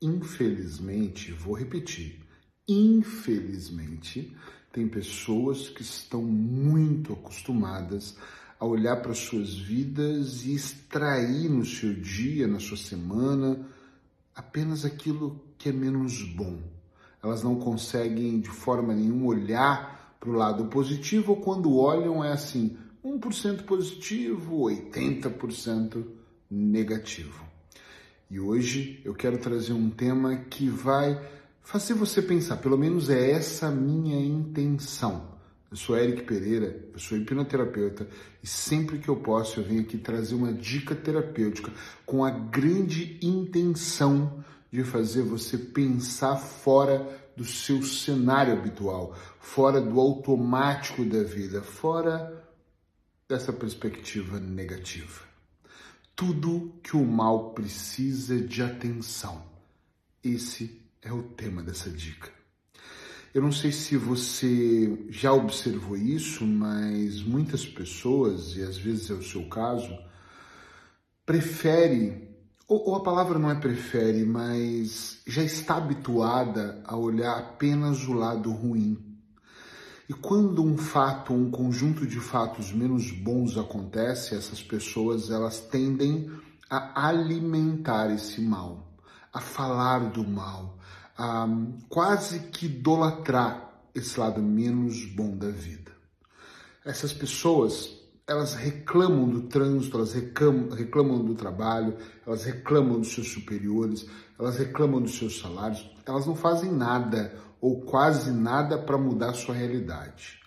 Infelizmente, vou repetir, infelizmente, tem pessoas que estão muito acostumadas a olhar para suas vidas e extrair no seu dia, na sua semana, apenas aquilo que é menos bom. Elas não conseguem de forma nenhuma olhar para o lado positivo, ou quando olham é assim, 1% positivo, 80% negativo. E hoje eu quero trazer um tema que vai fazer você pensar, pelo menos é essa minha intenção. Eu sou Eric Pereira, eu sou hipnoterapeuta e sempre que eu posso eu venho aqui trazer uma dica terapêutica com a grande intenção de fazer você pensar fora do seu cenário habitual, fora do automático da vida, fora dessa perspectiva negativa. Tudo que o mal precisa de atenção. Esse é o tema dessa dica. Eu não sei se você já observou isso, mas muitas pessoas, e às vezes é o seu caso, prefere, ou, ou a palavra não é prefere, mas já está habituada a olhar apenas o lado ruim. E quando um fato, um conjunto de fatos menos bons acontece, essas pessoas elas tendem a alimentar esse mal, a falar do mal, a quase que idolatrar esse lado menos bom da vida. Essas pessoas, elas reclamam do trânsito, elas reclamam, reclamam do trabalho, elas reclamam dos seus superiores, elas reclamam dos seus salários, elas não fazem nada ou quase nada para mudar sua realidade.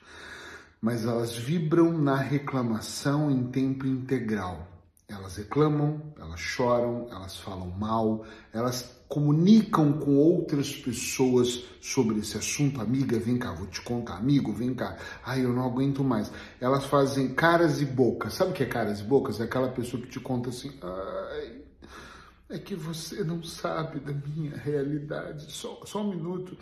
Mas elas vibram na reclamação em tempo integral. Elas reclamam, elas choram, elas falam mal, elas comunicam com outras pessoas sobre esse assunto. Amiga, vem cá, vou te contar. Amigo, vem cá. Ai, eu não aguento mais. Elas fazem caras e bocas. Sabe o que é caras e bocas? É aquela pessoa que te conta assim: ai, é que você não sabe da minha realidade. Só, só um minuto.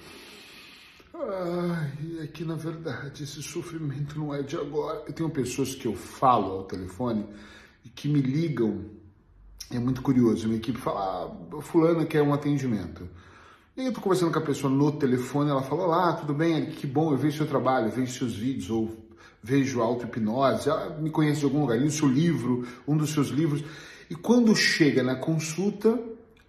Ai, é que na verdade esse sofrimento não é de agora. Eu tenho pessoas que eu falo ao telefone e que me ligam é muito curioso. Minha equipe fala, ah, fulana quer um atendimento. E eu tô conversando com a pessoa no telefone, ela fala, olá, tudo bem? Que bom, eu vejo seu trabalho, vejo seus vídeos, ou vejo auto-hipnose, ela me conhece de algum lugar, li o seu livro, um dos seus livros. E quando chega na consulta,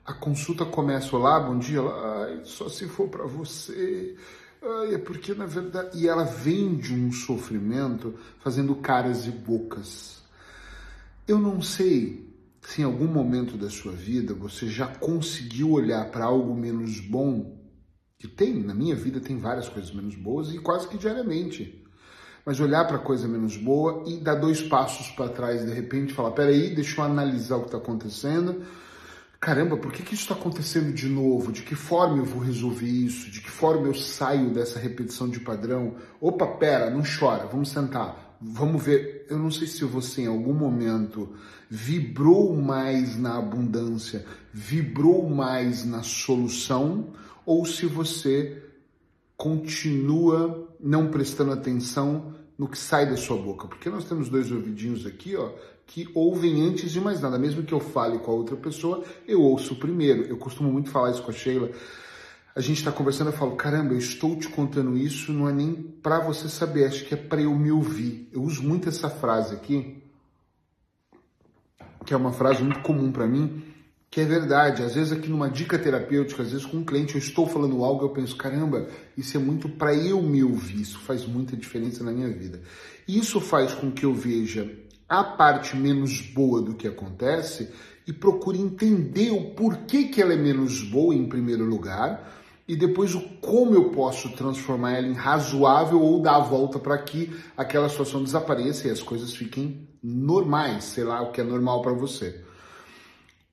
a consulta começa, olá, bom dia, ai, só se for para você, ai, é porque na verdade... E ela vende um sofrimento fazendo caras e bocas. Eu não sei se em algum momento da sua vida você já conseguiu olhar para algo menos bom, que tem, na minha vida tem várias coisas menos boas e quase que diariamente. Mas olhar para coisa menos boa e dar dois passos para trás de repente falar: peraí, deixa eu analisar o que está acontecendo. Caramba, por que, que isso está acontecendo de novo? De que forma eu vou resolver isso? De que forma eu saio dessa repetição de padrão? Opa, pera, não chora, vamos sentar vamos ver, eu não sei se você em algum momento vibrou mais na abundância, vibrou mais na solução, ou se você continua não prestando atenção no que sai da sua boca. Porque nós temos dois ouvidinhos aqui, ó, que ouvem antes de mais nada. Mesmo que eu fale com a outra pessoa, eu ouço primeiro. Eu costumo muito falar isso com a Sheila a gente está conversando, eu falo, caramba, eu estou te contando isso, não é nem para você saber, acho que é para eu me ouvir. Eu uso muito essa frase aqui, que é uma frase muito comum para mim, que é verdade. Às vezes aqui numa dica terapêutica, às vezes com um cliente eu estou falando algo, eu penso, caramba, isso é muito para eu me ouvir, isso faz muita diferença na minha vida. Isso faz com que eu veja a parte menos boa do que acontece e procure entender o porquê que ela é menos boa em primeiro lugar e depois o como eu posso transformar ela em razoável ou dar a volta para que aquela situação desapareça e as coisas fiquem normais, sei lá o que é normal para você.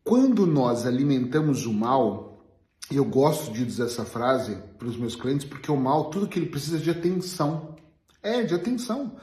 Quando nós alimentamos o mal, e eu gosto de dizer essa frase para os meus clientes porque o mal, tudo que ele precisa é de atenção. É, de atenção.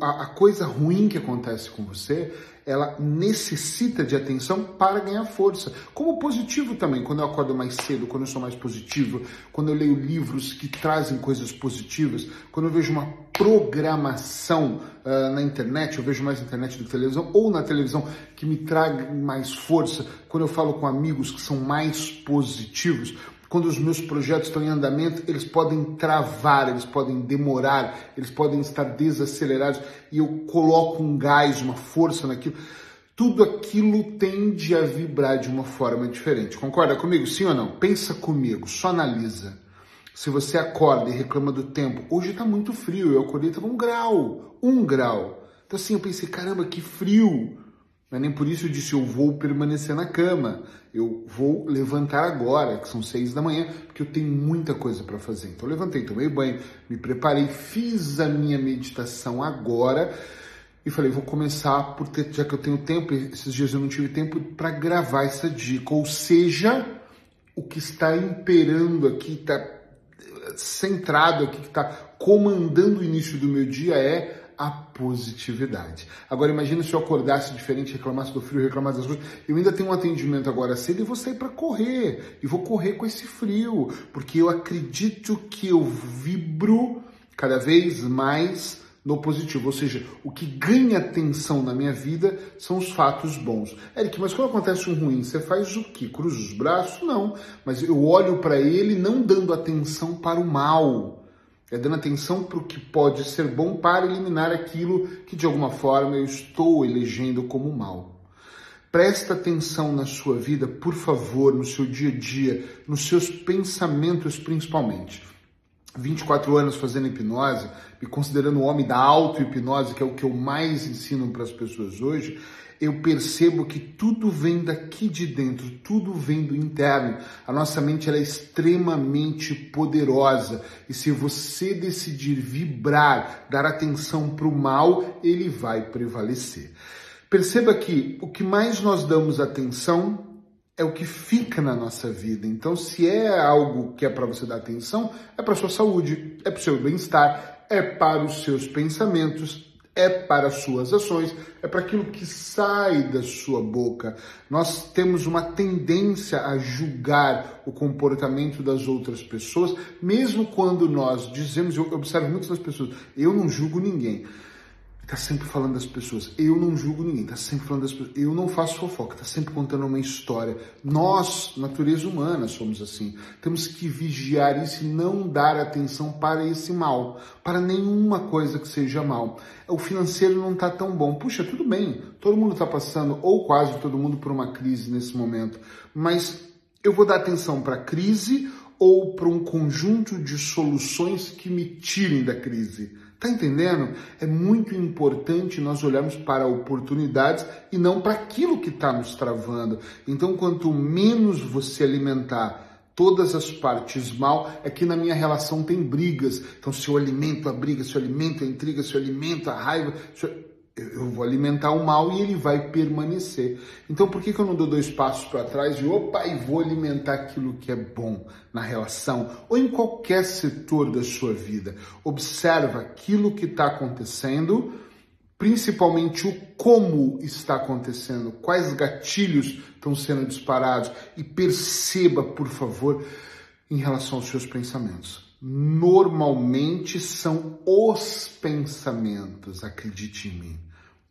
A, a coisa ruim que acontece com você, ela necessita de atenção para ganhar força. Como positivo também, quando eu acordo mais cedo, quando eu sou mais positivo, quando eu leio livros que trazem coisas positivas, quando eu vejo uma programação uh, na internet, eu vejo mais internet do que televisão, ou na televisão que me traga mais força, quando eu falo com amigos que são mais positivos, quando os meus projetos estão em andamento, eles podem travar, eles podem demorar, eles podem estar desacelerados e eu coloco um gás, uma força naquilo. Tudo aquilo tende a vibrar de uma forma diferente. Concorda comigo? Sim ou não? Pensa comigo, só analisa. Se você acorda e reclama do tempo, hoje está muito frio, eu acordei, estava um grau, um grau. Então assim, eu pensei, caramba, que frio. Mas nem por isso eu disse eu vou permanecer na cama. Eu vou levantar agora, que são seis da manhã, porque eu tenho muita coisa para fazer. Então eu levantei, tomei banho, me preparei, fiz a minha meditação agora e falei, vou começar por ter, já que eu tenho tempo, esses dias eu não tive tempo para gravar essa dica. Ou seja, o que está imperando aqui, está centrado aqui, que está comandando o início do meu dia é a positividade. Agora imagina se eu acordasse diferente, reclamasse do frio, reclamasse das coisas. Eu ainda tenho um atendimento agora cedo e vou sair para correr. E vou correr com esse frio, porque eu acredito que eu vibro cada vez mais no positivo, ou seja, o que ganha atenção na minha vida são os fatos bons. Eric, mas quando acontece um ruim, você faz o quê? Cruza os braços? Não, mas eu olho para ele não dando atenção para o mal é dando atenção para o que pode ser bom para eliminar aquilo que de alguma forma eu estou elegendo como mal. Presta atenção na sua vida, por favor, no seu dia a dia, nos seus pensamentos principalmente. 24 anos fazendo hipnose, me considerando o homem da auto-hipnose, que é o que eu mais ensino para as pessoas hoje, eu percebo que tudo vem daqui de dentro, tudo vem do interno. A nossa mente é extremamente poderosa e se você decidir vibrar, dar atenção para o mal, ele vai prevalecer. Perceba que o que mais nós damos atenção é o que fica na nossa vida. Então, se é algo que é para você dar atenção, é para sua saúde, é para o seu bem-estar, é para os seus pensamentos, é para as suas ações, é para aquilo que sai da sua boca. Nós temos uma tendência a julgar o comportamento das outras pessoas, mesmo quando nós dizemos, eu observo muitas das pessoas, eu não julgo ninguém. Está sempre falando das pessoas. Eu não julgo ninguém, está sempre falando das pessoas. Eu não faço fofoca, está sempre contando uma história. Nós, natureza humana, somos assim. Temos que vigiar isso e não dar atenção para esse mal, para nenhuma coisa que seja mal. O financeiro não está tão bom. Puxa, tudo bem, todo mundo está passando, ou quase todo mundo, por uma crise nesse momento. Mas eu vou dar atenção para a crise ou para um conjunto de soluções que me tirem da crise. Tá entendendo? É muito importante nós olharmos para oportunidades e não para aquilo que está nos travando. Então, quanto menos você alimentar todas as partes mal, é que na minha relação tem brigas. Então, se eu alimento a briga, se eu alimento a intriga, se eu alimento a raiva, se eu eu vou alimentar o mal e ele vai permanecer. Então, por que, que eu não dou dois passos para trás e opa, e vou alimentar aquilo que é bom na relação ou em qualquer setor da sua vida? Observa aquilo que está acontecendo, principalmente o como está acontecendo, quais gatilhos estão sendo disparados e perceba, por favor, em relação aos seus pensamentos normalmente são os pensamentos, acredite em mim.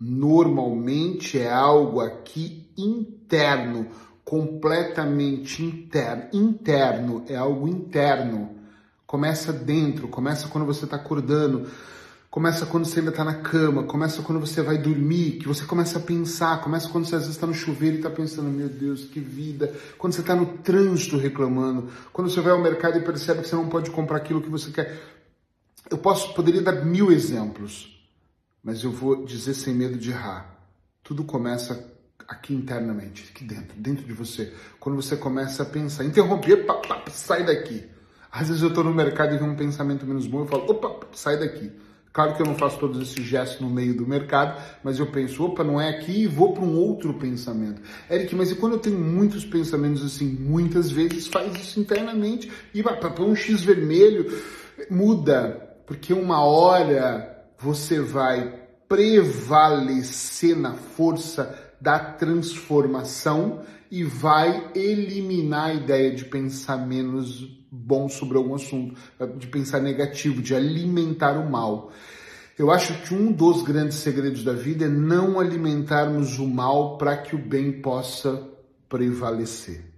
Normalmente é algo aqui interno, completamente interno. Interno é algo interno. Começa dentro, começa quando você está acordando Começa quando você ainda está na cama, começa quando você vai dormir, que você começa a pensar, começa quando você às vezes está no chuveiro e está pensando, meu Deus, que vida. Quando você está no trânsito reclamando, quando você vai ao mercado e percebe que você não pode comprar aquilo que você quer. Eu posso, poderia dar mil exemplos, mas eu vou dizer sem medo de errar. Tudo começa aqui internamente, aqui dentro, dentro de você. Quando você começa a pensar, interromper, pá, pá, sai daqui. Às vezes eu estou no mercado e tenho um pensamento menos bom, eu falo, opa, sai daqui. Claro que eu não faço todos esses gestos no meio do mercado, mas eu penso, opa, não é aqui e vou para um outro pensamento. Eric, mas e quando eu tenho muitos pensamentos assim, muitas vezes faz isso internamente e vai para um X vermelho, muda, porque uma hora você vai prevalecer na força da transformação e vai eliminar a ideia de pensar menos bom sobre algum assunto, de pensar negativo, de alimentar o mal. Eu acho que um dos grandes segredos da vida é não alimentarmos o mal para que o bem possa prevalecer.